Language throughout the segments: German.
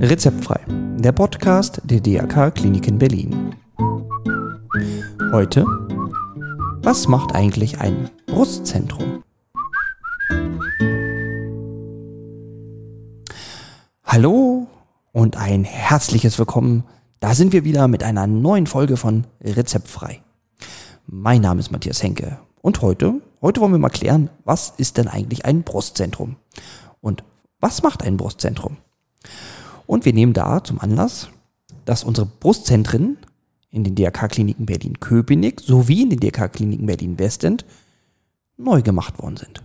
Rezeptfrei, der Podcast der DRK Klinik in Berlin. Heute, was macht eigentlich ein Brustzentrum? Hallo und ein herzliches Willkommen. Da sind wir wieder mit einer neuen Folge von Rezeptfrei. Mein Name ist Matthias Henke und heute, heute wollen wir mal klären, was ist denn eigentlich ein Brustzentrum? Und was macht ein Brustzentrum? Und wir nehmen da zum Anlass, dass unsere Brustzentren in den DRK-Kliniken Berlin-Köpenick sowie in den DRK-Kliniken Berlin-Westend neu gemacht worden sind.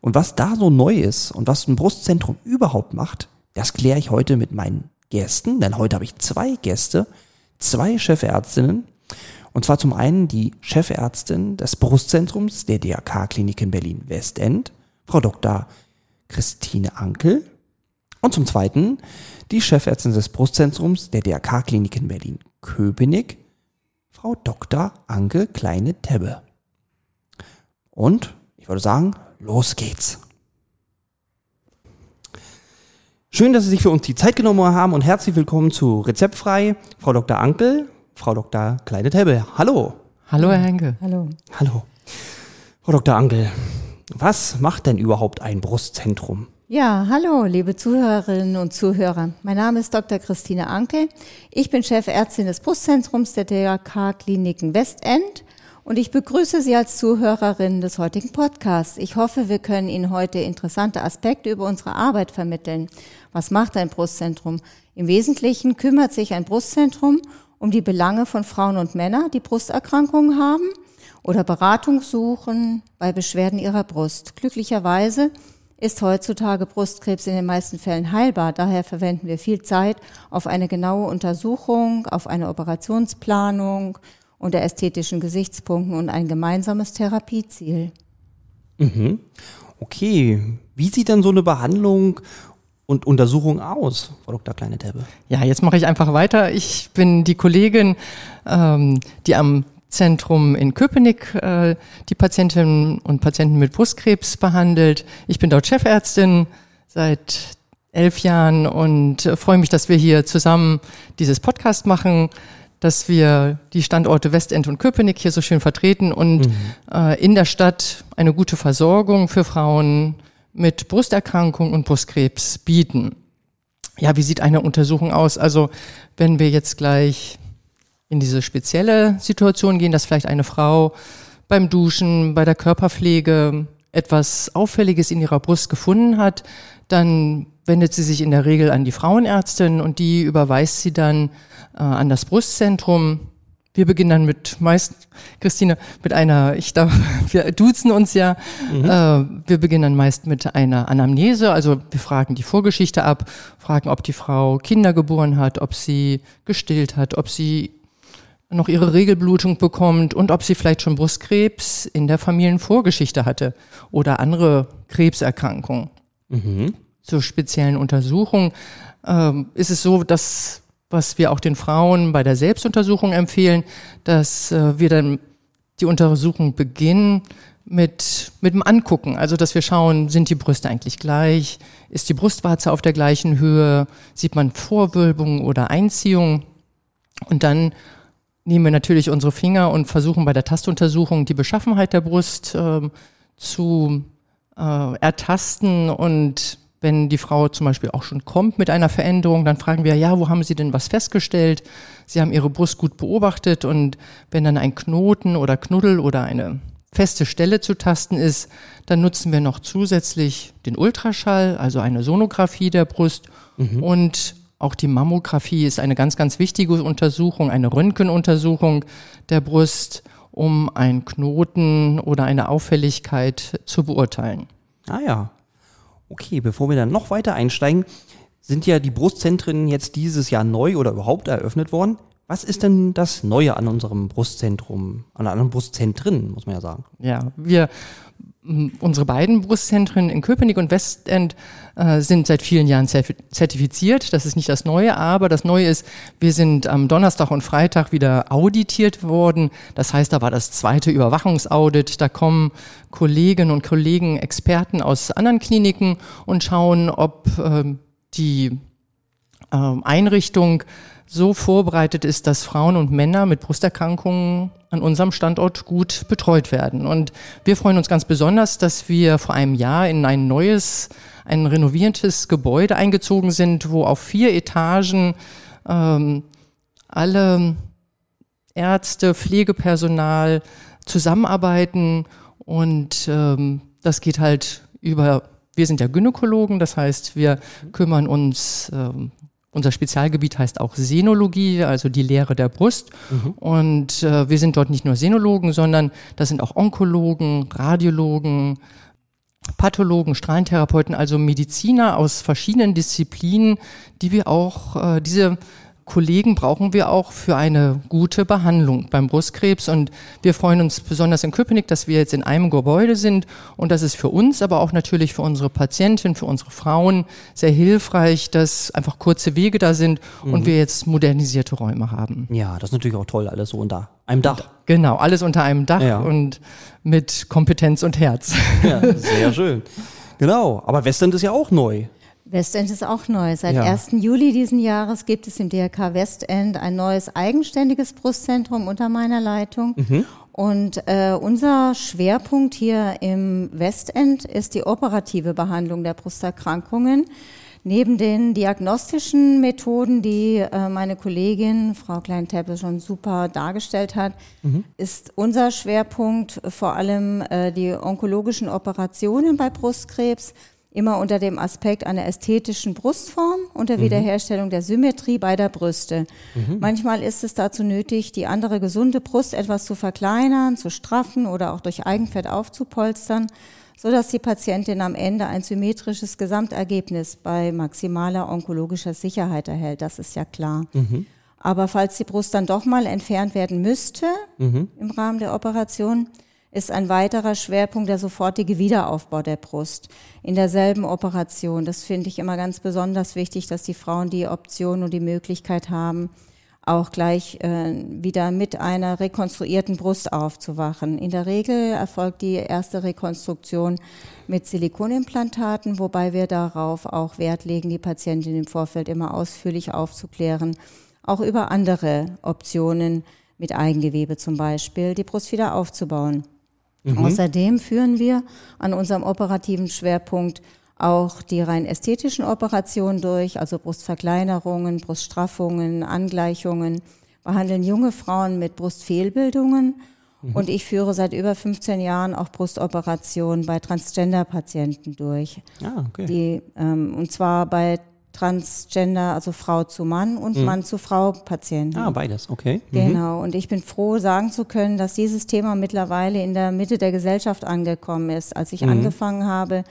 Und was da so neu ist und was ein Brustzentrum überhaupt macht, das kläre ich heute mit meinen Gästen, denn heute habe ich zwei Gäste, zwei Chefärztinnen. Und zwar zum einen die Chefärztin des Brustzentrums der DRK-Klinik in Berlin-Westend, Frau Dr. Christine Ankel. Und zum Zweiten die Chefärztin des Brustzentrums der DRK-Klinik in Berlin-Köpenick, Frau Dr. Anke Kleine-Tebbe. Und ich würde sagen, los geht's. Schön, dass Sie sich für uns die Zeit genommen haben und herzlich willkommen zu Rezeptfrei, Frau Dr. Ankel, Frau Dr. Kleine-Tebbe. Hallo. Hallo, Herr Henke. Hallo. Hallo. Frau Dr. Ankel, was macht denn überhaupt ein Brustzentrum? Ja, hallo, liebe Zuhörerinnen und Zuhörer. Mein Name ist Dr. Christine Anke. Ich bin Chefärztin des Brustzentrums der DRK Kliniken Westend und ich begrüße Sie als Zuhörerin des heutigen Podcasts. Ich hoffe, wir können Ihnen heute interessante Aspekte über unsere Arbeit vermitteln. Was macht ein Brustzentrum? Im Wesentlichen kümmert sich ein Brustzentrum um die Belange von Frauen und Männern, die Brusterkrankungen haben oder Beratung suchen bei Beschwerden ihrer Brust. Glücklicherweise ist heutzutage Brustkrebs in den meisten Fällen heilbar. Daher verwenden wir viel Zeit auf eine genaue Untersuchung, auf eine Operationsplanung unter ästhetischen Gesichtspunkten und ein gemeinsames Therapieziel. Mhm. Okay, wie sieht dann so eine Behandlung und Untersuchung aus, Frau Dr. Kleine-Tebbe? Ja, jetzt mache ich einfach weiter. Ich bin die Kollegin, ähm, die am Zentrum in Köpenick äh, die Patientinnen und Patienten mit Brustkrebs behandelt. Ich bin dort Chefärztin seit elf Jahren und äh, freue mich, dass wir hier zusammen dieses Podcast machen, dass wir die Standorte Westend und Köpenick hier so schön vertreten und mhm. äh, in der Stadt eine gute Versorgung für Frauen mit Brusterkrankung und Brustkrebs bieten. Ja, wie sieht eine Untersuchung aus? Also wenn wir jetzt gleich in diese spezielle Situation gehen, dass vielleicht eine Frau beim Duschen, bei der Körperpflege etwas Auffälliges in ihrer Brust gefunden hat, dann wendet sie sich in der Regel an die Frauenärztin und die überweist sie dann äh, an das Brustzentrum. Wir beginnen dann mit meist, Christine, mit einer, ich darf, wir duzen uns ja, mhm. äh, wir beginnen dann meist mit einer Anamnese, also wir fragen die Vorgeschichte ab, fragen, ob die Frau Kinder geboren hat, ob sie gestillt hat, ob sie noch ihre Regelblutung bekommt und ob sie vielleicht schon Brustkrebs in der Familienvorgeschichte hatte oder andere Krebserkrankungen. Mhm. Zur speziellen Untersuchung ähm, ist es so, dass was wir auch den Frauen bei der Selbstuntersuchung empfehlen, dass äh, wir dann die Untersuchung beginnen mit, mit dem Angucken. Also, dass wir schauen, sind die Brüste eigentlich gleich? Ist die Brustwarze auf der gleichen Höhe? Sieht man Vorwölbung oder Einziehung? Und dann nehmen wir natürlich unsere Finger und versuchen bei der Tastuntersuchung die Beschaffenheit der Brust äh, zu äh, ertasten. Und wenn die Frau zum Beispiel auch schon kommt mit einer Veränderung, dann fragen wir, ja, wo haben Sie denn was festgestellt? Sie haben Ihre Brust gut beobachtet und wenn dann ein Knoten oder Knuddel oder eine feste Stelle zu tasten ist, dann nutzen wir noch zusätzlich den Ultraschall, also eine Sonographie der Brust mhm. und auch die Mammographie ist eine ganz, ganz wichtige Untersuchung, eine Röntgenuntersuchung der Brust, um einen Knoten oder eine Auffälligkeit zu beurteilen. Ah ja. Okay, bevor wir dann noch weiter einsteigen, sind ja die Brustzentren jetzt dieses Jahr neu oder überhaupt eröffnet worden. Was ist denn das Neue an unserem Brustzentrum, an anderen Brustzentren, muss man ja sagen? Ja, wir unsere beiden Brustzentren in Köpenick und Westend äh, sind seit vielen Jahren zertifiziert. Das ist nicht das Neue, aber das Neue ist, wir sind am Donnerstag und Freitag wieder auditiert worden. Das heißt, da war das zweite Überwachungsaudit. Da kommen Kolleginnen und Kollegen, Experten aus anderen Kliniken und schauen, ob äh, die äh, Einrichtung so vorbereitet ist, dass Frauen und Männer mit Brusterkrankungen an unserem Standort gut betreut werden. Und wir freuen uns ganz besonders, dass wir vor einem Jahr in ein neues, ein renoviertes Gebäude eingezogen sind, wo auf vier Etagen ähm, alle Ärzte, Pflegepersonal zusammenarbeiten und ähm, das geht halt über, wir sind ja Gynäkologen, das heißt, wir kümmern uns ähm, unser Spezialgebiet heißt auch Senologie, also die Lehre der Brust. Mhm. Und äh, wir sind dort nicht nur Senologen, sondern das sind auch Onkologen, Radiologen, Pathologen, Strahlentherapeuten, also Mediziner aus verschiedenen Disziplinen, die wir auch, äh, diese Kollegen brauchen wir auch für eine gute Behandlung beim Brustkrebs. Und wir freuen uns besonders in Köpenick, dass wir jetzt in einem Gebäude sind. Und das ist für uns, aber auch natürlich für unsere Patienten, für unsere Frauen sehr hilfreich, dass einfach kurze Wege da sind mhm. und wir jetzt modernisierte Räume haben. Ja, das ist natürlich auch toll, alles so unter einem Dach. Genau, alles unter einem Dach ja. und mit Kompetenz und Herz. Ja, sehr schön. Genau, aber Westend ist ja auch neu. Westend ist auch neu. Seit ja. 1. Juli diesen Jahres gibt es im DRK Westend ein neues eigenständiges Brustzentrum unter meiner Leitung. Mhm. Und äh, unser Schwerpunkt hier im Westend ist die operative Behandlung der Brusterkrankungen. Neben den diagnostischen Methoden, die äh, meine Kollegin Frau Klein-Teppel schon super dargestellt hat, mhm. ist unser Schwerpunkt vor allem äh, die onkologischen Operationen bei Brustkrebs immer unter dem Aspekt einer ästhetischen Brustform und der mhm. Wiederherstellung der Symmetrie beider Brüste. Mhm. Manchmal ist es dazu nötig, die andere gesunde Brust etwas zu verkleinern, zu straffen oder auch durch Eigenfett aufzupolstern, so dass die Patientin am Ende ein symmetrisches Gesamtergebnis bei maximaler onkologischer Sicherheit erhält. Das ist ja klar. Mhm. Aber falls die Brust dann doch mal entfernt werden müsste mhm. im Rahmen der Operation, ist ein weiterer Schwerpunkt der sofortige Wiederaufbau der Brust in derselben Operation. Das finde ich immer ganz besonders wichtig, dass die Frauen die Option und die Möglichkeit haben, auch gleich äh, wieder mit einer rekonstruierten Brust aufzuwachen. In der Regel erfolgt die erste Rekonstruktion mit Silikonimplantaten, wobei wir darauf auch Wert legen, die Patientin im Vorfeld immer ausführlich aufzuklären, auch über andere Optionen mit Eigengewebe zum Beispiel, die Brust wieder aufzubauen. Mhm. Außerdem führen wir an unserem operativen Schwerpunkt auch die rein ästhetischen Operationen durch, also Brustverkleinerungen, Bruststraffungen, Angleichungen, behandeln junge Frauen mit Brustfehlbildungen mhm. und ich führe seit über 15 Jahren auch Brustoperationen bei Transgender-Patienten durch. Ah, okay. Die, ähm, und zwar bei Transgender, also Frau zu Mann und mhm. Mann zu Frau Patienten. Ah, beides, okay. Mhm. Genau. Und ich bin froh, sagen zu können, dass dieses Thema mittlerweile in der Mitte der Gesellschaft angekommen ist. Als ich mhm. angefangen habe,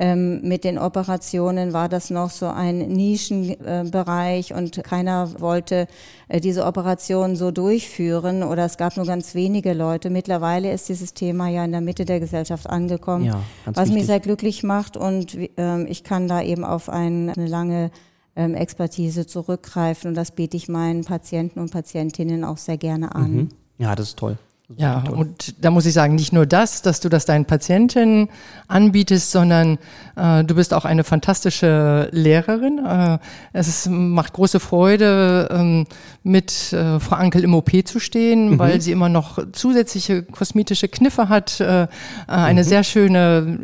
ähm, mit den Operationen war das noch so ein Nischenbereich äh, und keiner wollte äh, diese Operation so durchführen oder es gab nur ganz wenige Leute. Mittlerweile ist dieses Thema ja in der Mitte der Gesellschaft angekommen, ja, was wichtig. mich sehr glücklich macht und äh, ich kann da eben auf ein, eine lange ähm, Expertise zurückgreifen und das biete ich meinen Patienten und Patientinnen auch sehr gerne an. Mhm. Ja, das ist toll. Ja, und da muss ich sagen, nicht nur das, dass du das deinen Patienten anbietest, sondern äh, du bist auch eine fantastische Lehrerin. Äh, es ist, macht große Freude, ähm, mit äh, Frau Ankel im OP zu stehen, mhm. weil sie immer noch zusätzliche kosmetische Kniffe hat, äh, eine mhm. sehr schöne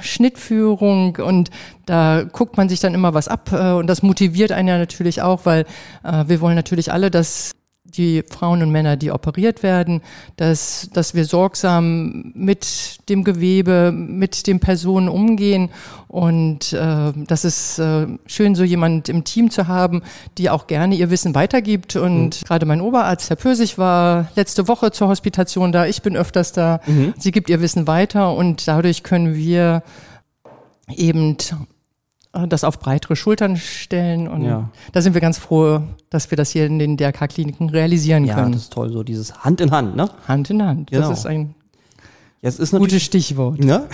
Schnittführung und da guckt man sich dann immer was ab äh, und das motiviert einen ja natürlich auch, weil äh, wir wollen natürlich alle, dass die Frauen und Männer, die operiert werden, dass, dass wir sorgsam mit dem Gewebe, mit den Personen umgehen. Und äh, das ist äh, schön, so jemand im Team zu haben, die auch gerne ihr Wissen weitergibt. Und mhm. gerade mein Oberarzt, Herr Pösig, war letzte Woche zur Hospitation da. Ich bin öfters da. Mhm. Sie gibt ihr Wissen weiter und dadurch können wir eben das auf breitere Schultern stellen. Und ja. da sind wir ganz froh, dass wir das hier in den DRK-Kliniken realisieren können. Ja, das ist toll, so dieses Hand in Hand, ne? Hand in Hand. Genau. Das ist ein Jetzt ist Gutes Stichwort. ne?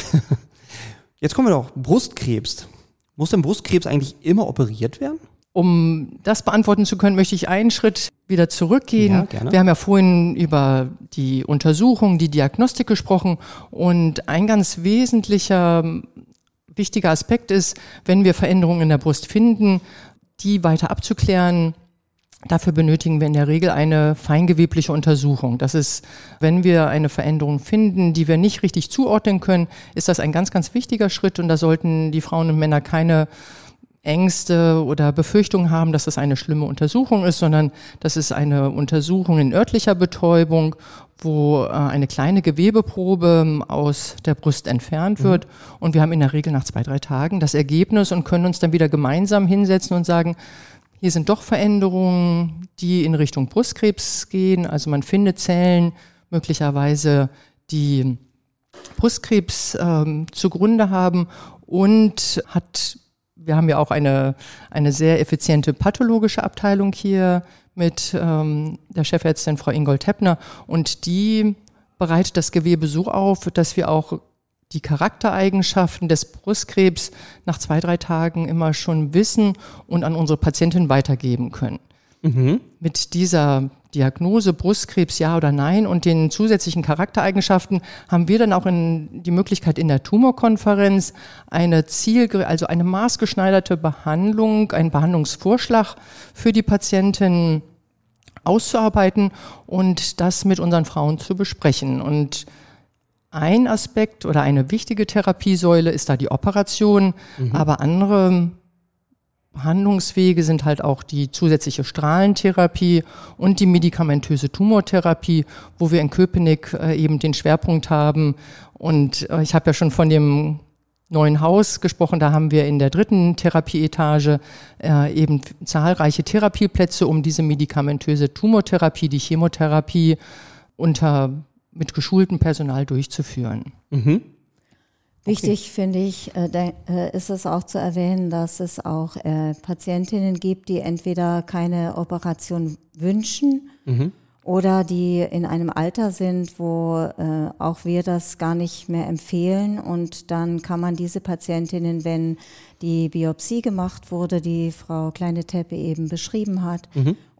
Jetzt kommen wir doch, Brustkrebs. Muss denn Brustkrebs eigentlich immer operiert werden? Um das beantworten zu können, möchte ich einen Schritt wieder zurückgehen. Ja, gerne. Wir haben ja vorhin über die Untersuchung, die Diagnostik gesprochen und ein ganz wesentlicher, wichtiger Aspekt ist, wenn wir Veränderungen in der Brust finden, die weiter abzuklären. Dafür benötigen wir in der Regel eine feingewebliche Untersuchung. Das ist, wenn wir eine Veränderung finden, die wir nicht richtig zuordnen können, ist das ein ganz, ganz wichtiger Schritt und da sollten die Frauen und Männer keine Ängste oder Befürchtungen haben, dass das eine schlimme Untersuchung ist, sondern das ist eine Untersuchung in örtlicher Betäubung, wo äh, eine kleine Gewebeprobe ähm, aus der Brust entfernt wird. Und wir haben in der Regel nach zwei, drei Tagen das Ergebnis und können uns dann wieder gemeinsam hinsetzen und sagen, hier sind doch Veränderungen, die in Richtung Brustkrebs gehen. Also man findet Zellen möglicherweise, die Brustkrebs ähm, zugrunde haben und hat, wir haben ja auch eine, eine sehr effiziente pathologische Abteilung hier mit ähm, der Chefärztin Frau Ingold Heppner und die bereitet das Gewebe so auf, dass wir auch die Charaktereigenschaften des Brustkrebs nach zwei, drei Tagen immer schon wissen und an unsere Patientin weitergeben können. Mit dieser Diagnose Brustkrebs ja oder nein und den zusätzlichen Charaktereigenschaften haben wir dann auch in die Möglichkeit in der Tumorkonferenz eine Ziel, also eine maßgeschneiderte Behandlung, einen Behandlungsvorschlag für die Patientin auszuarbeiten und das mit unseren Frauen zu besprechen. Und ein Aspekt oder eine wichtige Therapiesäule ist da die Operation, aber andere Behandlungswege sind halt auch die zusätzliche Strahlentherapie und die medikamentöse Tumortherapie, wo wir in Köpenick äh, eben den Schwerpunkt haben. Und äh, ich habe ja schon von dem neuen Haus gesprochen, da haben wir in der dritten Therapieetage äh, eben zahlreiche Therapieplätze, um diese medikamentöse Tumortherapie, die Chemotherapie unter mit geschultem Personal durchzuführen. Wichtig finde ich, äh, äh, ist es auch zu erwähnen, dass es auch äh, Patientinnen gibt, die entweder keine Operation wünschen oder die in einem Alter sind, wo äh, auch wir das gar nicht mehr empfehlen. Und dann kann man diese Patientinnen, wenn die Biopsie gemacht wurde, die Frau Kleine-Teppe eben beschrieben hat,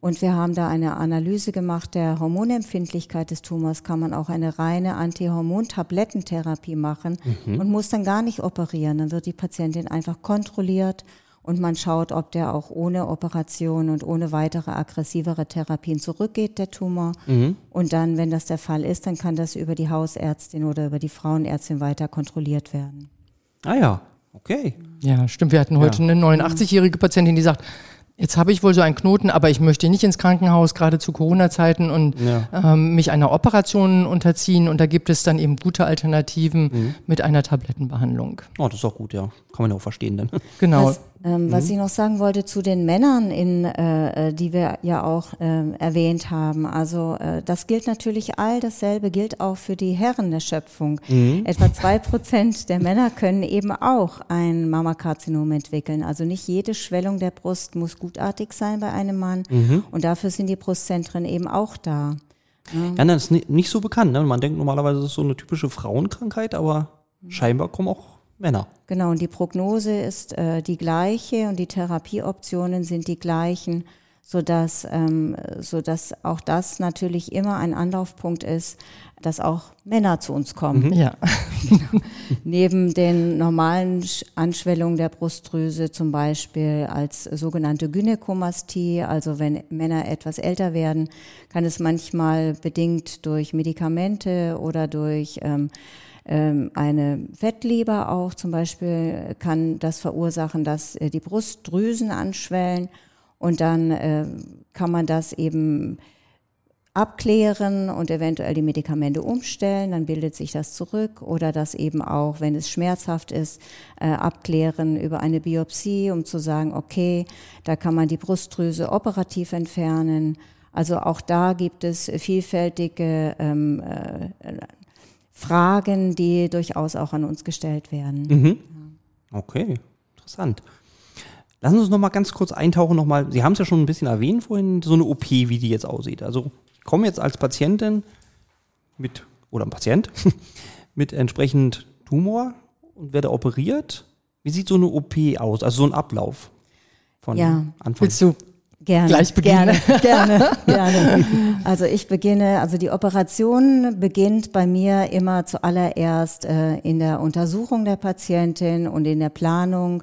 und wir haben da eine Analyse gemacht der Hormonempfindlichkeit des Tumors, kann man auch eine reine Antihormontablettentherapie machen und muss dann gar nicht operieren. Dann wird die Patientin einfach kontrolliert und man schaut, ob der auch ohne Operation und ohne weitere aggressivere Therapien zurückgeht, der Tumor. Und dann, wenn das der Fall ist, dann kann das über die Hausärztin oder über die Frauenärztin weiter kontrolliert werden. Ah ja, okay. Ja, stimmt. Wir hatten heute eine 89-jährige Patientin, die sagt, jetzt habe ich wohl so einen Knoten, aber ich möchte nicht ins Krankenhaus, gerade zu Corona-Zeiten und Ja. ähm, mich einer Operation unterziehen. Und da gibt es dann eben gute Alternativen Mhm. mit einer Tablettenbehandlung. Oh, das ist auch gut, ja. Kann man ja auch verstehen dann. Genau. Was, ähm, was ich noch sagen wollte zu den Männern, in, äh, äh, die wir ja auch ähm, erwähnt haben. Also äh, das gilt natürlich all dasselbe gilt auch für die Herren der Schöpfung. Etwa zwei Prozent der Männer können eben auch ein Mammakarzinom entwickeln. Also nicht jede Schwellung der Brust muss gutartig sein bei einem Mann. Und dafür sind die Brustzentren eben auch da. Ja, das ist ni- nicht so bekannt. Ne? Man denkt normalerweise, das ist so eine typische Frauenkrankheit, aber scheinbar kommen auch Männer. Genau, und die Prognose ist äh, die gleiche und die Therapieoptionen sind die gleichen, sodass, ähm, sodass auch das natürlich immer ein Anlaufpunkt ist, dass auch Männer zu uns kommen. Ja. Neben den normalen Sch- Anschwellungen der Brustdrüse zum Beispiel als sogenannte Gynäkomastie, also wenn Männer etwas älter werden, kann es manchmal bedingt durch Medikamente oder durch ähm, eine Fettleber auch zum Beispiel kann das verursachen, dass äh, die Brustdrüsen anschwellen. Und dann äh, kann man das eben abklären und eventuell die Medikamente umstellen, dann bildet sich das zurück. Oder das eben auch, wenn es schmerzhaft ist, äh, abklären über eine Biopsie, um zu sagen, okay, da kann man die Brustdrüse operativ entfernen. Also auch da gibt es vielfältige ähm, äh, Fragen, die durchaus auch an uns gestellt werden. Okay, interessant. Lassen Sie uns noch mal ganz kurz eintauchen noch mal. Sie haben es ja schon ein bisschen erwähnt vorhin, so eine OP, wie die jetzt aussieht. Also ich komme jetzt als Patientin mit oder ein Patient mit entsprechend Tumor und werde operiert. Wie sieht so eine OP aus? Also so ein Ablauf von Ja. Anfang. Willst du? Gerne, Gleich beginnen. gerne, gerne, gerne. Also ich beginne, also die Operation beginnt bei mir immer zuallererst äh, in der Untersuchung der Patientin und in der Planung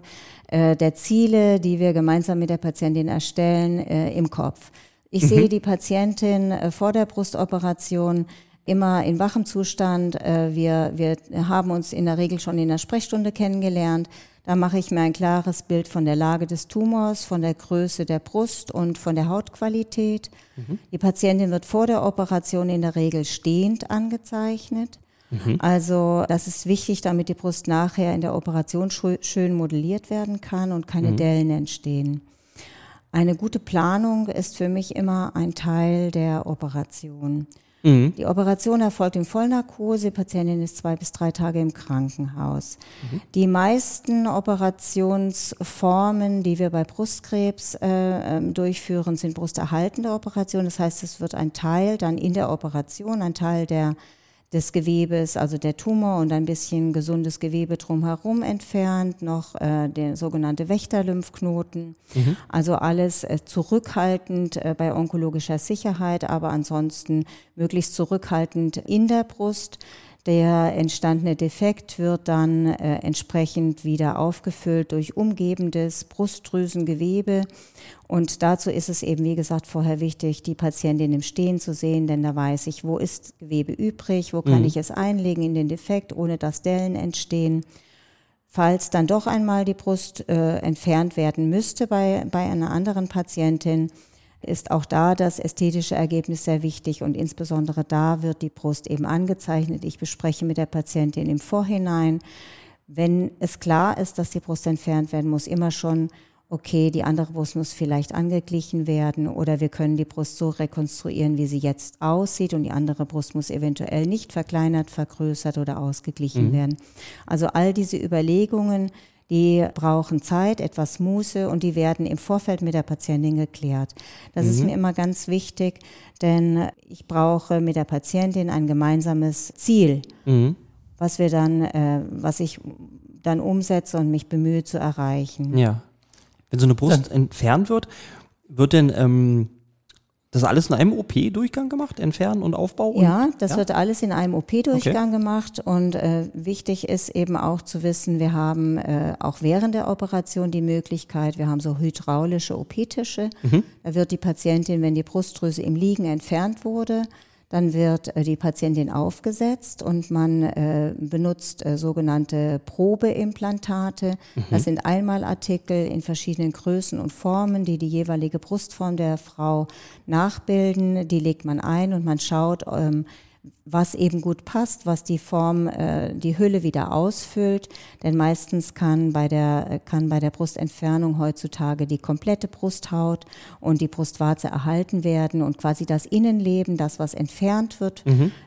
äh, der Ziele, die wir gemeinsam mit der Patientin erstellen, äh, im Kopf. Ich sehe die Patientin äh, vor der Brustoperation immer in wachem Zustand. Äh, wir, wir haben uns in der Regel schon in der Sprechstunde kennengelernt. Da mache ich mir ein klares Bild von der Lage des Tumors, von der Größe der Brust und von der Hautqualität. Die Patientin wird vor der Operation in der Regel stehend angezeichnet. Also das ist wichtig, damit die Brust nachher in der Operation schön modelliert werden kann und keine Dellen entstehen. Eine gute Planung ist für mich immer ein Teil der Operation. Die Operation erfolgt in Vollnarkose. Die Patientin ist zwei bis drei Tage im Krankenhaus. Die meisten Operationsformen, die wir bei Brustkrebs äh, ähm, durchführen, sind brusterhaltende Operationen. Das heißt, es wird ein Teil dann in der Operation, ein Teil der des Gewebes, also der Tumor und ein bisschen gesundes Gewebe drumherum entfernt, noch äh, der sogenannte Wächterlymphknoten. Also alles äh, zurückhaltend äh, bei onkologischer Sicherheit, aber ansonsten möglichst zurückhaltend in der Brust. Der entstandene Defekt wird dann äh, entsprechend wieder aufgefüllt durch umgebendes Brustdrüsengewebe. Und dazu ist es eben, wie gesagt, vorher wichtig, die Patientin im Stehen zu sehen, denn da weiß ich, wo ist Gewebe übrig, wo kann ich es einlegen in den Defekt, ohne dass Dellen entstehen. Falls dann doch einmal die Brust äh, entfernt werden müsste bei, bei einer anderen Patientin, ist auch da das ästhetische Ergebnis sehr wichtig und insbesondere da wird die Brust eben angezeichnet. Ich bespreche mit der Patientin im Vorhinein, wenn es klar ist, dass die Brust entfernt werden muss, immer schon, okay, die andere Brust muss vielleicht angeglichen werden oder wir können die Brust so rekonstruieren, wie sie jetzt aussieht und die andere Brust muss eventuell nicht verkleinert, vergrößert oder ausgeglichen werden. Also all diese Überlegungen, die brauchen Zeit, etwas Muße und die werden im Vorfeld mit der Patientin geklärt. Das ist mir immer ganz wichtig, denn ich brauche mit der Patientin ein gemeinsames Ziel, was wir dann, äh, was ich dann umsetze und mich bemühe zu erreichen. Ja. Wenn so eine Brust entfernt wird, wird denn ähm, das alles in einem OP-Durchgang gemacht? Entfernen und Aufbau? Und, Ja, das ja? wird alles in einem OP-Durchgang gemacht und äh, wichtig ist eben auch zu wissen, wir haben äh, auch während der Operation die Möglichkeit, wir haben so hydraulische OP-Tische. Da wird die Patientin, wenn die Brustdrüse im Liegen entfernt wurde, dann wird äh, die Patientin aufgesetzt und man äh, benutzt äh, sogenannte Probeimplantate. Das sind Einmalartikel in verschiedenen Größen und Formen, die die jeweilige Brustform der Frau nachbilden. Die legt man ein und man schaut, ähm, was eben gut passt, was die Form, äh, die Hülle wieder ausfüllt. Denn meistens kann bei der, kann bei der Brustentfernung heutzutage die komplette Brusthaut und die Brustwarze erhalten werden und quasi das Innenleben, das was entfernt wird,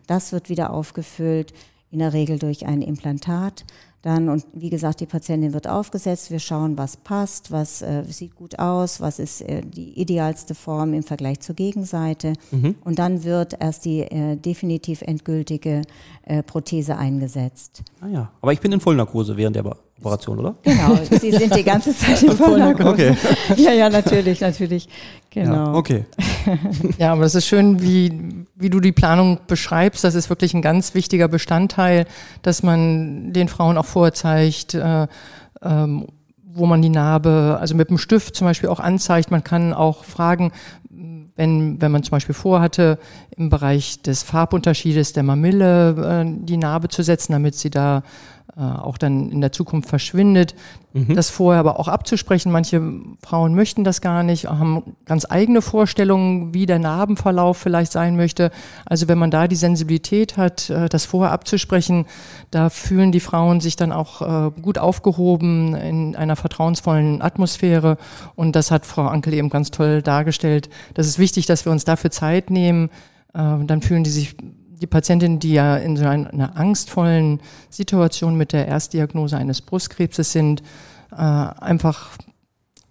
das wird wieder aufgefüllt, in der Regel durch ein Implantat. Dann, und wie gesagt, die Patientin wird aufgesetzt. Wir schauen, was passt, was äh, sieht gut aus, was ist äh, die idealste Form im Vergleich zur Gegenseite. Und dann wird erst die äh, definitiv endgültige äh, Prothese eingesetzt. Ah, ja. Aber ich bin in Vollnarkose während der Operation, oder? Genau, Sie sind die ganze Zeit in Vollnarkose. Okay. Ja, ja, natürlich, natürlich. Genau. Ja, okay. Ja, aber das ist schön, wie, wie du die Planung beschreibst. Das ist wirklich ein ganz wichtiger Bestandteil, dass man den Frauen auch vorzeigt, äh, ähm, wo man die Narbe, also mit dem Stift zum Beispiel auch anzeigt. Man kann auch fragen, wenn, wenn man zum Beispiel vorhatte, im Bereich des Farbunterschiedes der Mamille äh, die Narbe zu setzen, damit sie da auch dann in der Zukunft verschwindet. Das vorher aber auch abzusprechen. Manche Frauen möchten das gar nicht, haben ganz eigene Vorstellungen, wie der Narbenverlauf vielleicht sein möchte. Also wenn man da die Sensibilität hat, äh, das vorher abzusprechen, da fühlen die Frauen sich dann auch äh, gut aufgehoben in einer vertrauensvollen Atmosphäre. Und das hat Frau Ankel eben ganz toll dargestellt. Das ist wichtig, dass wir uns dafür Zeit nehmen. Äh, Dann fühlen die sich die Patientinnen, die ja in so einer, angstvollen Situation mit der Erstdiagnose eines Brustkrebses sind, äh, einfach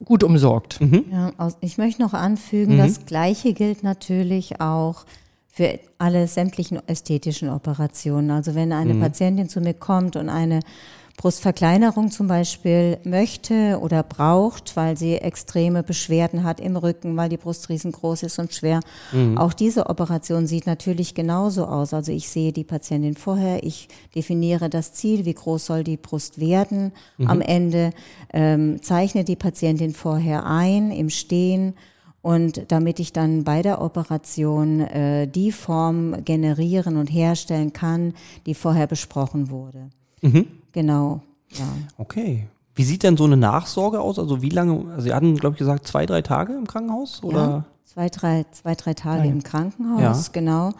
gut umsorgt. Ja, aus, ich möchte noch anfügen, das Gleiche gilt natürlich auch für alle sämtlichen ästhetischen Operationen. Also wenn eine mhm. Patientin zu mir kommt und eine Brustverkleinerung zum Beispiel möchte oder braucht, weil sie extreme Beschwerden hat im Rücken, weil die Brust riesengroß ist und schwer. Mhm. Auch diese Operation sieht natürlich genauso aus. Also ich sehe die Patientin vorher, ich definiere das Ziel, wie groß soll die Brust werden. Mhm. Am Ende ähm, zeichne die Patientin vorher ein im Stehen. Und damit ich dann bei der Operation äh, die Form generieren und herstellen kann, die vorher besprochen wurde. Mhm. Genau. Ja. Okay. Wie sieht denn so eine Nachsorge aus? Also wie lange, also Sie hatten, glaube ich, gesagt, zwei, drei Tage im Krankenhaus? Oder? Ja, zwei, drei, zwei, drei Tage Nein. im Krankenhaus, ja. genau.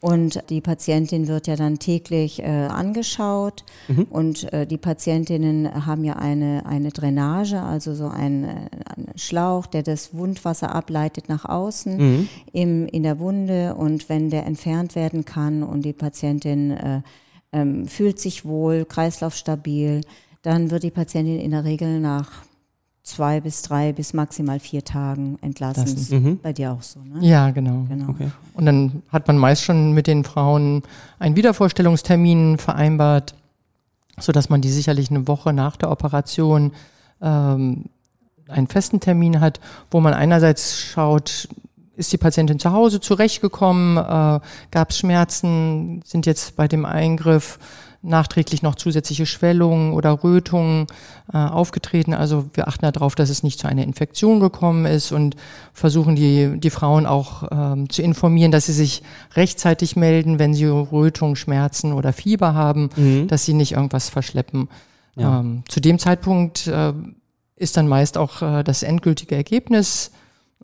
Und die Patientin wird ja dann täglich äh, angeschaut. Mhm. Und äh, die Patientinnen haben ja eine, eine Drainage, also so ein, äh, ein Schlauch, der das Wundwasser ableitet nach außen mhm. im, in der Wunde. Und wenn der entfernt werden kann und die Patientin äh, ähm, fühlt sich wohl, Kreislauf stabil, dann wird die Patientin in der Regel nach zwei bis drei bis maximal vier Tagen entlassen. Das ist mhm. bei dir auch so, ne? Ja, genau. genau. Okay. Und dann hat man meist schon mit den Frauen einen Wiedervorstellungstermin vereinbart, sodass man die sicherlich eine Woche nach der Operation ähm, einen festen Termin hat, wo man einerseits schaut, ist die Patientin zu Hause zurechtgekommen? Äh, Gab es Schmerzen? Sind jetzt bei dem Eingriff nachträglich noch zusätzliche Schwellungen oder Rötungen äh, aufgetreten? Also wir achten darauf, dass es nicht zu einer Infektion gekommen ist und versuchen die, die Frauen auch ähm, zu informieren, dass sie sich rechtzeitig melden, wenn sie Rötungen, Schmerzen oder Fieber haben, mhm. dass sie nicht irgendwas verschleppen. Ja. Ähm, zu dem Zeitpunkt äh, ist dann meist auch äh, das endgültige Ergebnis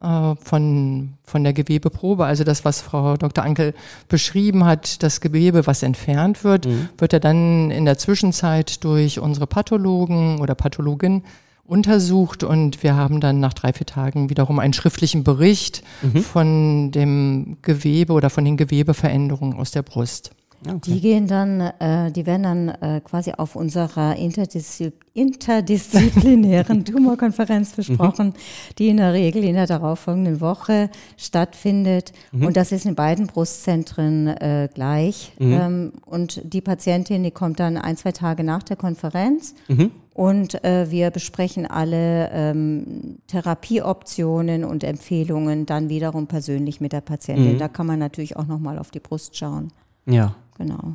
von, von der Gewebeprobe, also das, was Frau Dr. Ankel beschrieben hat, das Gewebe, was entfernt wird, mhm. wird er dann in der Zwischenzeit durch unsere Pathologen oder Pathologin untersucht und wir haben dann nach drei, vier Tagen wiederum einen schriftlichen Bericht mhm. von dem Gewebe oder von den Gewebeveränderungen aus der Brust. Okay. Die gehen dann, äh, die werden dann äh, quasi auf unserer Interdiszi interdisziplinären Tumorkonferenz besprochen, mhm. die in der Regel in der darauffolgenden Woche stattfindet. Mhm. Und das ist in beiden Brustzentren äh, gleich. Mhm. Ähm, und die Patientin, die kommt dann ein, zwei Tage nach der Konferenz. Mhm. Und äh, wir besprechen alle ähm, Therapieoptionen und Empfehlungen dann wiederum persönlich mit der Patientin. Mhm. Da kann man natürlich auch nochmal auf die Brust schauen. Ja. Genau.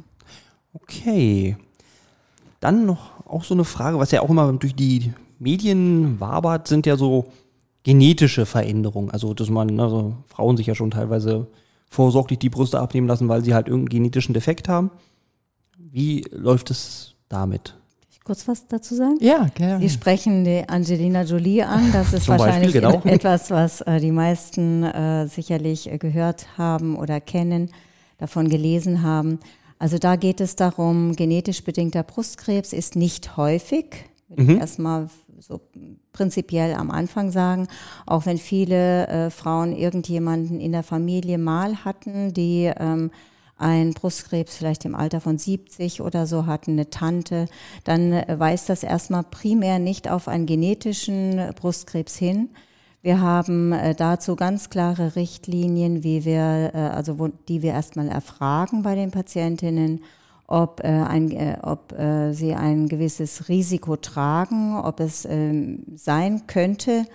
Okay. Dann noch auch so eine Frage, was ja auch immer durch die Medien wabert, sind ja so genetische Veränderungen. Also, dass man, also Frauen sich ja schon teilweise vorsorglich die Brüste abnehmen lassen, weil sie halt irgendeinen genetischen Defekt haben. Wie läuft es damit? kurz was dazu sagen? Ja, gerne. Sie sprechen die Angelina Jolie an. Das ist wahrscheinlich Beispiel, genau. etwas, was äh, die meisten äh, sicherlich äh, gehört haben oder kennen davon gelesen haben. Also da geht es darum, genetisch bedingter Brustkrebs ist nicht häufig, würde mhm. ich erstmal so prinzipiell am Anfang sagen, auch wenn viele äh, Frauen irgendjemanden in der Familie mal hatten, die ähm, ein Brustkrebs vielleicht im Alter von 70 oder so hatten, eine Tante, dann äh, weist das erstmal primär nicht auf einen genetischen Brustkrebs hin, wir haben äh, dazu ganz klare Richtlinien, wie wir, äh, also wo, die wir erstmal erfragen bei den Patientinnen, ob, äh, ein, ob sie ein gewisses Risiko tragen, ob es ähm, sein könnte,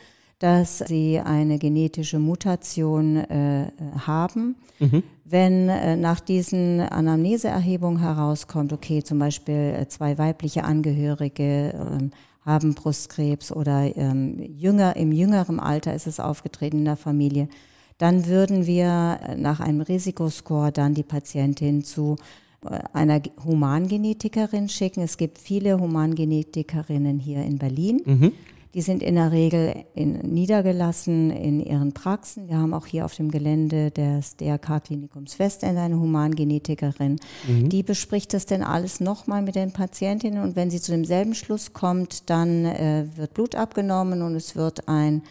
dass sie eine genetische Mutation äh, haben. Mhm. Wenn äh, nach diesen Anamneseerhebungen herauskommt, okay, zum Beispiel zwei weibliche Angehörige, äh, haben Brustkrebs oder ähm, jünger, im jüngeren Alter ist es aufgetreten in der Familie, dann würden wir nach einem Risikoscore dann die Patientin zu äh, einer Humangenetikerin schicken. Es gibt viele Humangenetikerinnen hier in Berlin. Mhm. Die sind in der Regel in, niedergelassen in ihren Praxen. Wir haben auch hier auf dem Gelände des DRK-Klinikums Westend eine Humangenetikerin. Mhm. Die bespricht das denn alles nochmal mit den Patientinnen und wenn sie zu demselben Schluss kommt, dann äh, wird Blut abgenommen und es wird ein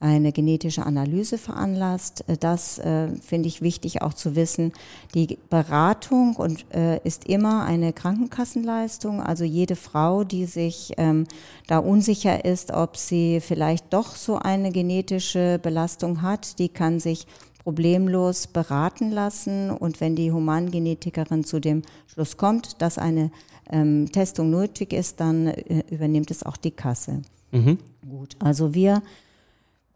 eine genetische Analyse veranlasst. Äh, das äh, finde ich wichtig auch zu wissen. Die Beratung und, äh, ist immer eine Krankenkassenleistung. Also jede Frau, die sich ähm, da unsicher ist, ob sie vielleicht doch so eine genetische Belastung hat, die kann sich problemlos beraten lassen. Und wenn die Humangenetikerin zu dem Schluss kommt, dass eine ähm, Testung nötig ist, dann äh, übernimmt es auch die Kasse. Mhm. Gut, also wir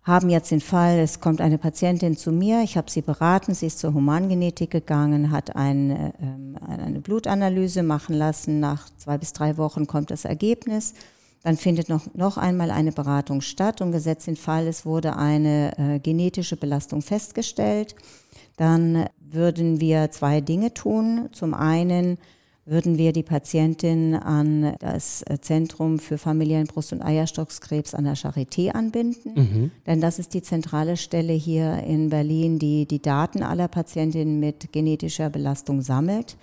haben jetzt den Fall, es kommt eine Patientin zu mir, ich habe sie beraten, sie ist zur Humangenetik gegangen, hat eine, ähm, eine Blutanalyse machen lassen, nach zwei bis drei Wochen kommt das Ergebnis. Dann findet noch, noch einmal eine Beratung statt und gesetzt den Fall, es wurde eine äh, genetische Belastung festgestellt. Dann würden wir zwei Dinge tun. Zum einen würden wir die Patientin an das Zentrum für familiären Brust- und Eierstockskrebs an der Charité anbinden. Mhm. Denn das ist die zentrale Stelle hier in Berlin, die die Daten aller Patientinnen mit genetischer Belastung sammelt.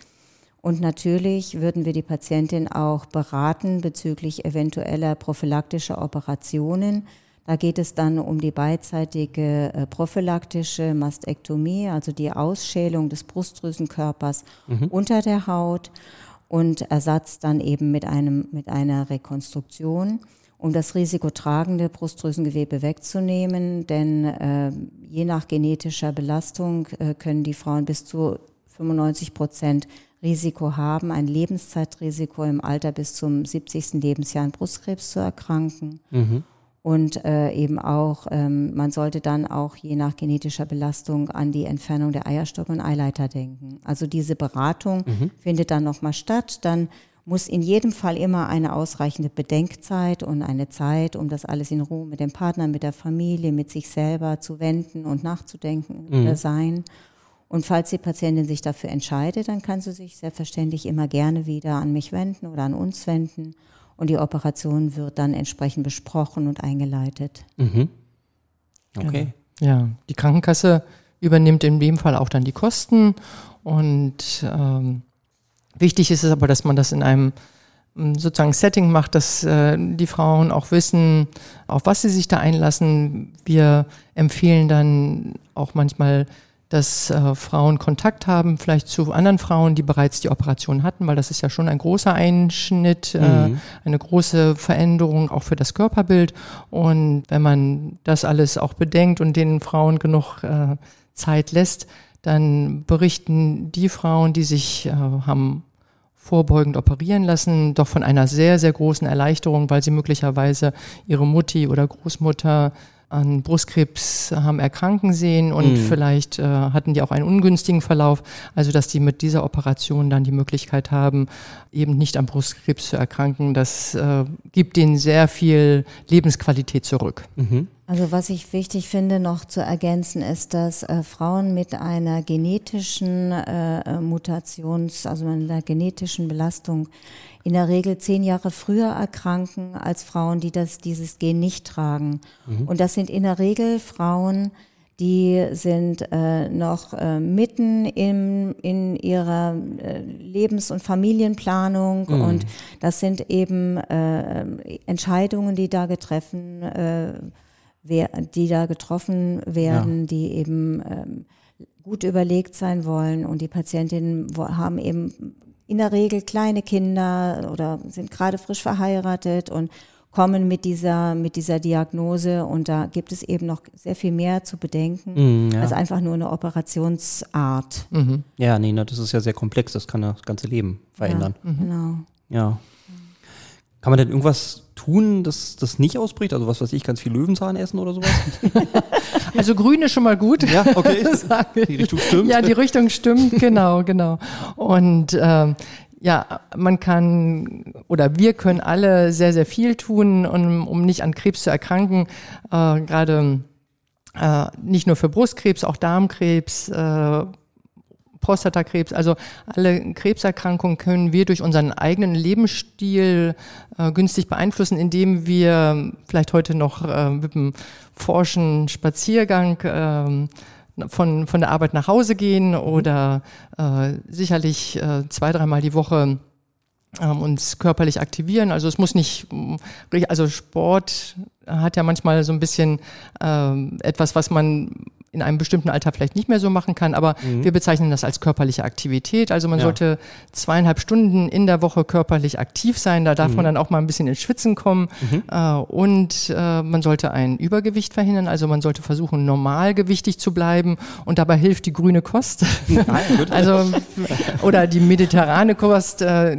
Und natürlich würden wir die Patientin auch beraten bezüglich eventueller prophylaktischer Operationen. Da geht es dann um die beidseitige äh, prophylaktische Mastektomie, also die Ausschälung des Brustdrüsenkörpers mhm. unter der Haut und Ersatz dann eben mit einem, mit einer Rekonstruktion, um das risikotragende Brustdrüsengewebe wegzunehmen, denn äh, je nach genetischer Belastung äh, können die Frauen bis zu 95 Prozent Risiko haben, ein Lebenszeitrisiko im Alter bis zum 70. Lebensjahr an Brustkrebs zu erkranken. Mhm. Und äh, eben auch, ähm, man sollte dann auch je nach genetischer Belastung an die Entfernung der Eierstock und Eileiter denken. Also diese Beratung mhm. findet dann nochmal statt. Dann muss in jedem Fall immer eine ausreichende Bedenkzeit und eine Zeit, um das alles in Ruhe mit dem Partner, mit der Familie, mit sich selber zu wenden und nachzudenken mhm. Sein. Und falls die Patientin sich dafür entscheidet, dann kann sie sich selbstverständlich immer gerne wieder an mich wenden oder an uns wenden. Und die Operation wird dann entsprechend besprochen und eingeleitet. Mhm. Okay. Ja. ja, die Krankenkasse übernimmt in dem Fall auch dann die Kosten. Und ähm, wichtig ist es aber, dass man das in einem ähm, sozusagen Setting macht, dass äh, die Frauen auch wissen, auf was sie sich da einlassen. Wir empfehlen dann auch manchmal dass äh, Frauen Kontakt haben, vielleicht zu anderen Frauen, die bereits die Operation hatten, weil das ist ja schon ein großer Einschnitt, äh, mhm. eine große Veränderung auch für das Körperbild. Und wenn man das alles auch bedenkt und den Frauen genug äh, Zeit lässt, dann berichten die Frauen, die sich äh, haben vorbeugend operieren lassen, doch von einer sehr, sehr großen Erleichterung, weil sie möglicherweise ihre Mutti oder Großmutter an Brustkrebs haben erkranken sehen und mhm. vielleicht äh, hatten die auch einen ungünstigen Verlauf. Also dass die mit dieser Operation dann die Möglichkeit haben, eben nicht an Brustkrebs zu erkranken. Das äh, gibt denen sehr viel Lebensqualität zurück. Mhm. Also was ich wichtig finde noch zu ergänzen ist, dass äh, Frauen mit einer genetischen äh, äh Mutations, also einer genetischen Belastung in der Regel zehn Jahre früher erkranken als Frauen, die das, dieses Gen nicht tragen. Mhm. Und das sind in der Regel Frauen, die sind äh, noch äh, mitten im, in ihrer äh, Lebens- und Familienplanung mhm. und das sind eben äh, Entscheidungen, die da getreffen, äh, wer, die da getroffen werden, ja. die eben ähm, gut überlegt sein wollen und die Patientinnen haben eben in der Regel kleine Kinder oder sind gerade frisch verheiratet und kommen mit dieser, mit dieser Diagnose und da gibt es eben noch sehr viel mehr zu bedenken mm, ja. als einfach nur eine Operationsart. Mhm. Ja, Nina, das ist ja sehr komplex, das kann das ganze Leben verändern. Ja, mhm. Genau. Ja. Kann man denn irgendwas tun, dass das nicht ausbricht? Also was weiß ich, ganz viel Löwenzahn essen oder sowas? also grün ist schon mal gut. Ja, okay. die Richtung stimmt. Ja, die Richtung stimmt, genau, genau. Und ähm, ja, man kann oder wir können alle sehr, sehr viel tun, um, um nicht an Krebs zu erkranken. Äh, Gerade äh, nicht nur für Brustkrebs, auch Darmkrebs. Äh, Prostatakrebs, also alle Krebserkrankungen können wir durch unseren eigenen Lebensstil äh, günstig beeinflussen, indem wir vielleicht heute noch äh, mit einem forschen Spaziergang äh, von, von der Arbeit nach Hause gehen mhm. oder äh, sicherlich äh, zwei, dreimal die Woche ähm, uns körperlich aktivieren. Also es muss nicht, also Sport hat ja manchmal so ein bisschen ähm, etwas, was man in einem bestimmten Alter vielleicht nicht mehr so machen kann, aber mhm. wir bezeichnen das als körperliche Aktivität. Also man ja. sollte zweieinhalb Stunden in der Woche körperlich aktiv sein. Da darf mhm. man dann auch mal ein bisschen ins Schwitzen kommen. Mhm. Äh, und äh, man sollte ein Übergewicht verhindern. Also man sollte versuchen, normalgewichtig zu bleiben. Und dabei hilft die grüne Kost. also oder die mediterrane Kost. Äh,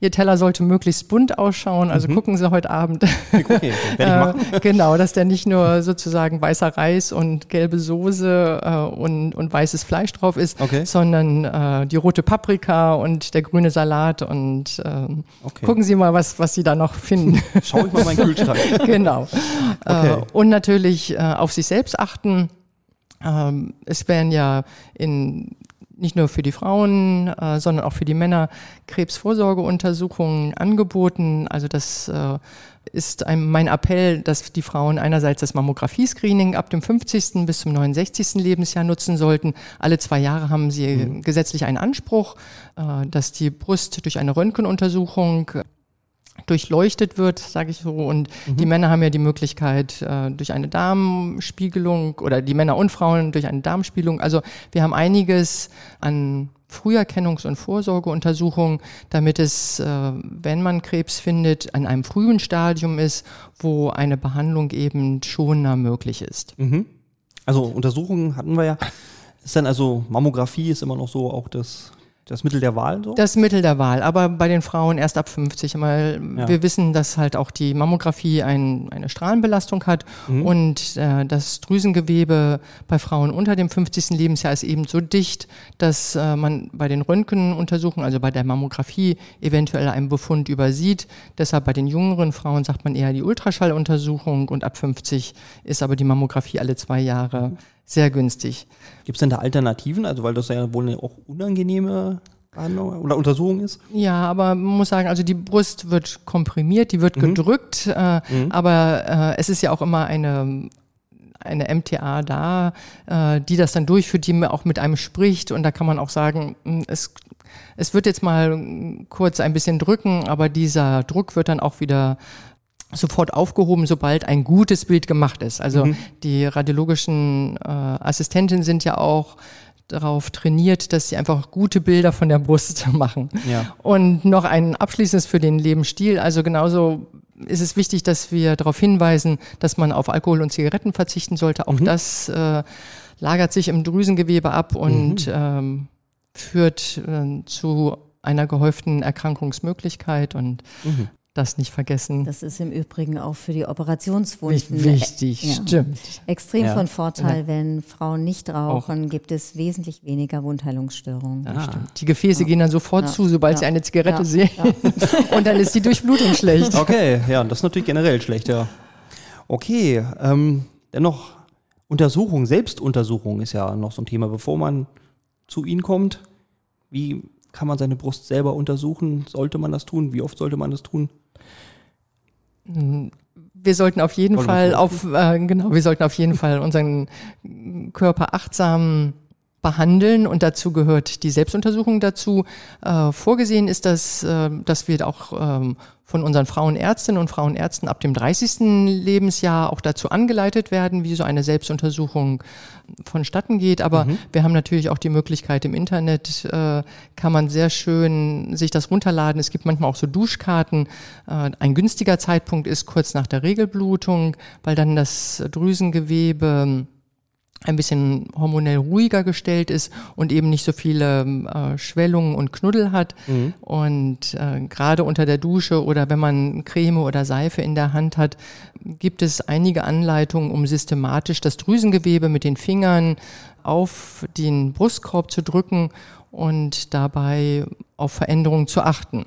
Ihr Teller sollte möglichst bunt ausschauen. Also mhm. gucken Sie heute Abend. Okay, äh, genau, dass der nicht nur sozusagen weißer Reis und gelbe Soße äh, und, und weißes Fleisch drauf ist, okay. sondern äh, die rote Paprika und der grüne Salat. Und ähm, okay. gucken Sie mal, was, was Sie da noch finden. Schau ich mal meinen Kühlschrank. genau. Äh, und natürlich äh, auf sich selbst achten. Ähm, es werden ja in nicht nur für die Frauen, äh, sondern auch für die Männer Krebsvorsorgeuntersuchungen angeboten. Also das äh, ist ein, mein Appell, dass die Frauen einerseits das Mammographie-Screening ab dem 50. bis zum 69. Lebensjahr nutzen sollten. Alle zwei Jahre haben sie mhm. gesetzlich einen Anspruch, äh, dass die Brust durch eine Röntgenuntersuchung durchleuchtet wird, sage ich so. Und mhm. die Männer haben ja die Möglichkeit äh, durch eine Darmspiegelung oder die Männer und Frauen durch eine Darmspiegelung. Also wir haben einiges an Früherkennungs- und Vorsorgeuntersuchungen, damit es, äh, wenn man Krebs findet, an einem frühen Stadium ist, wo eine Behandlung eben schonender möglich ist. Mhm. Also Untersuchungen hatten wir ja. Ist dann also Mammographie ist immer noch so auch das das Mittel der Wahl so? Das Mittel der Wahl, aber bei den Frauen erst ab 50. Weil ja. wir wissen, dass halt auch die Mammographie ein, eine Strahlenbelastung hat mhm. und äh, das Drüsengewebe bei Frauen unter dem 50. Lebensjahr ist eben so dicht, dass äh, man bei den Röntgenuntersuchungen, also bei der Mammographie, eventuell einen Befund übersieht. Deshalb bei den jüngeren Frauen sagt man eher die Ultraschalluntersuchung und ab 50 ist aber die Mammographie alle zwei Jahre. Mhm sehr günstig. Gibt es denn da Alternativen? Also weil das ja wohl eine auch unangenehme Behandlung oder Untersuchung ist? Ja, aber man muss sagen, also die Brust wird komprimiert, die wird mhm. gedrückt, äh, mhm. aber äh, es ist ja auch immer eine eine MTA da, äh, die das dann durchführt, die auch mit einem spricht und da kann man auch sagen, hm, es, es wird jetzt mal kurz ein bisschen drücken, aber dieser Druck wird dann auch wieder sofort aufgehoben, sobald ein gutes Bild gemacht ist. Also mhm. die radiologischen äh, Assistentinnen sind ja auch darauf trainiert, dass sie einfach gute Bilder von der Brust machen. Ja. Und noch ein abschließendes für den Lebensstil. Also genauso ist es wichtig, dass wir darauf hinweisen, dass man auf Alkohol und Zigaretten verzichten sollte. Auch mhm. das äh, lagert sich im Drüsengewebe ab und mhm. ähm, führt äh, zu einer gehäuften Erkrankungsmöglichkeit und mhm das nicht vergessen. Das ist im Übrigen auch für die Operationswunden wichtig, ja, stimmt. Extrem ja. von Vorteil, wenn Frauen nicht rauchen, auch. gibt es wesentlich weniger Wundheilungsstörungen. Ja, stimmt. Die Gefäße gehen dann sofort zu, sobald sie eine Zigarette sehen. Und dann ist die Durchblutung schlecht. Okay, ja, das ist natürlich generell schlecht, ja. Okay, ähm, dennoch Untersuchung, Selbstuntersuchung ist ja noch so ein Thema, bevor man zu Ihnen kommt. Wie kann man seine Brust selber untersuchen? Sollte man das tun? Wie oft sollte man das tun? Wir sollten auf jeden Fall auf äh, genau, wir sollten auf jeden Fall unseren Körper achtsam behandeln und dazu gehört die Selbstuntersuchung dazu. Äh, vorgesehen ist das, äh, dass wir auch ähm, von unseren Frauenärztinnen und Frauenärzten ab dem 30. Lebensjahr auch dazu angeleitet werden, wie so eine Selbstuntersuchung vonstatten geht. Aber mhm. wir haben natürlich auch die Möglichkeit im Internet, äh, kann man sehr schön sich das runterladen. Es gibt manchmal auch so Duschkarten. Äh, ein günstiger Zeitpunkt ist kurz nach der Regelblutung, weil dann das Drüsengewebe ein bisschen hormonell ruhiger gestellt ist und eben nicht so viele äh, Schwellungen und Knuddel hat. Mhm. Und äh, gerade unter der Dusche oder wenn man Creme oder Seife in der Hand hat, gibt es einige Anleitungen, um systematisch das Drüsengewebe mit den Fingern auf den Brustkorb zu drücken und dabei auf Veränderungen zu achten.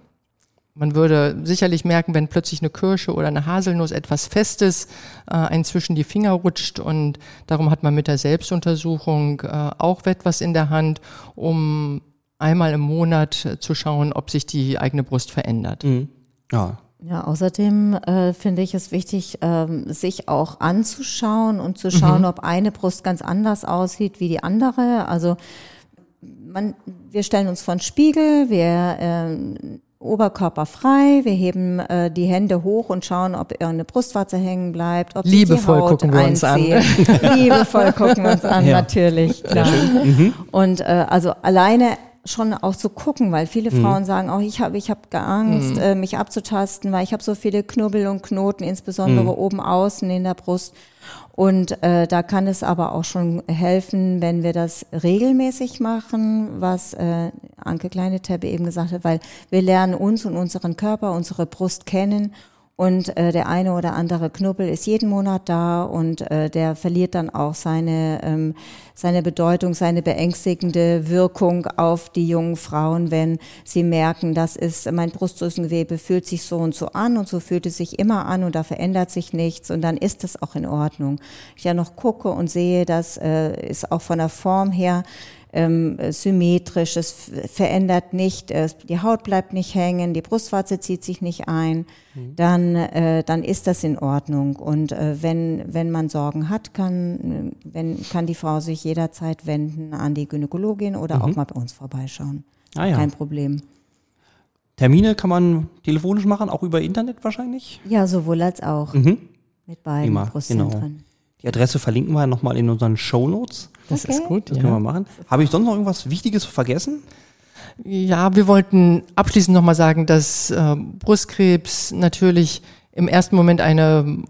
Man würde sicherlich merken, wenn plötzlich eine Kirsche oder eine Haselnuss etwas Festes äh, einen zwischen die Finger rutscht und darum hat man mit der Selbstuntersuchung äh, auch etwas in der Hand, um einmal im Monat zu schauen, ob sich die eigene Brust verändert. Mhm. Ja. Ja, außerdem äh, finde ich es wichtig, ähm, sich auch anzuschauen und zu schauen, mhm. ob eine Brust ganz anders aussieht wie die andere. Also man, wir stellen uns vor den Spiegel, wir äh, Oberkörper frei, wir heben äh, die Hände hoch und schauen, ob irgendeine Brustwarze hängen bleibt, ob sich Liebevoll die Haut gucken wir uns an. Liebevoll gucken wir uns an, Ja. natürlich. Klar. Und äh, also alleine schon auch zu gucken, weil viele Frauen sagen, oh, ich habe ich hab Angst, äh, mich abzutasten, weil ich habe so viele Knubbel und Knoten, insbesondere oben außen in der Brust. Und äh, da kann es aber auch schon helfen, wenn wir das regelmäßig machen, was äh, Anke Kleine-Teppe eben gesagt hat, weil wir lernen uns und unseren Körper, unsere Brust kennen und äh, der eine oder andere Knubbel ist jeden Monat da und äh, der verliert dann auch seine, ähm, seine Bedeutung, seine beängstigende Wirkung auf die jungen Frauen, wenn sie merken, das ist, mein Brustdrüsengewebe fühlt sich so und so an und so fühlt es sich immer an und da verändert sich nichts und dann ist das auch in Ordnung. Ich ja noch gucke und sehe, das äh, ist auch von der Form her ähm, symmetrisch, es verändert nicht, äh, die Haut bleibt nicht hängen, die Brustwarze zieht sich nicht ein, dann, äh, dann ist das in Ordnung. Und äh, wenn, wenn man Sorgen hat, kann, äh, wenn, kann die Frau sich jederzeit wenden an die Gynäkologin oder auch mal bei uns vorbeischauen. Ah ja. Kein Problem. Termine kann man telefonisch machen, auch über Internet wahrscheinlich. Ja, sowohl als auch. Mhm. Mit beiden Prima, Brustzentren. Die Adresse verlinken wir nochmal in unseren Shownotes. Das Okay. ist gut. Das ja. können wir machen. Habe ich sonst noch irgendwas Wichtiges vergessen? Ja, wir wollten abschließend nochmal sagen, dass äh, Brustkrebs natürlich im ersten Moment eine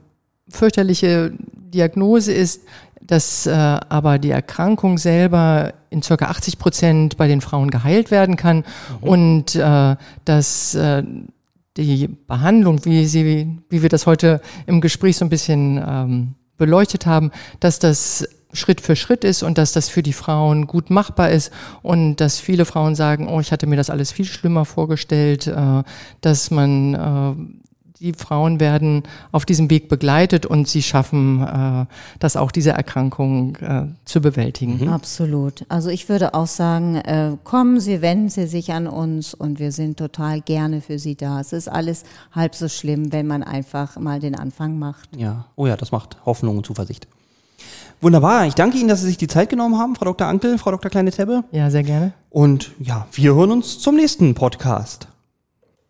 fürchterliche Diagnose ist, dass äh, aber die Erkrankung selber in circa 80 Prozent bei den Frauen geheilt werden kann und äh, dass äh, die Behandlung, wie sie, wie wir das heute im Gespräch so ein bisschen ähm, beleuchtet haben, dass das Schritt für Schritt ist und dass das für die Frauen gut machbar ist und dass viele Frauen sagen, oh, ich hatte mir das alles viel schlimmer vorgestellt, äh, dass man äh, die Frauen werden auf diesem Weg begleitet und sie schaffen äh, das auch, diese Erkrankung äh, zu bewältigen. Absolut. Also ich würde auch sagen, äh, kommen Sie, wenden Sie sich an uns und wir sind total gerne für Sie da. Es ist alles halb so schlimm, wenn man einfach mal den Anfang macht. Ja. Oh ja, das macht Hoffnung und Zuversicht. Wunderbar. Ich danke Ihnen, dass Sie sich die Zeit genommen haben, Frau Dr. Ankel, Frau Dr. Kleine Tebbe. Ja, sehr gerne. Und ja, wir hören uns zum nächsten Podcast.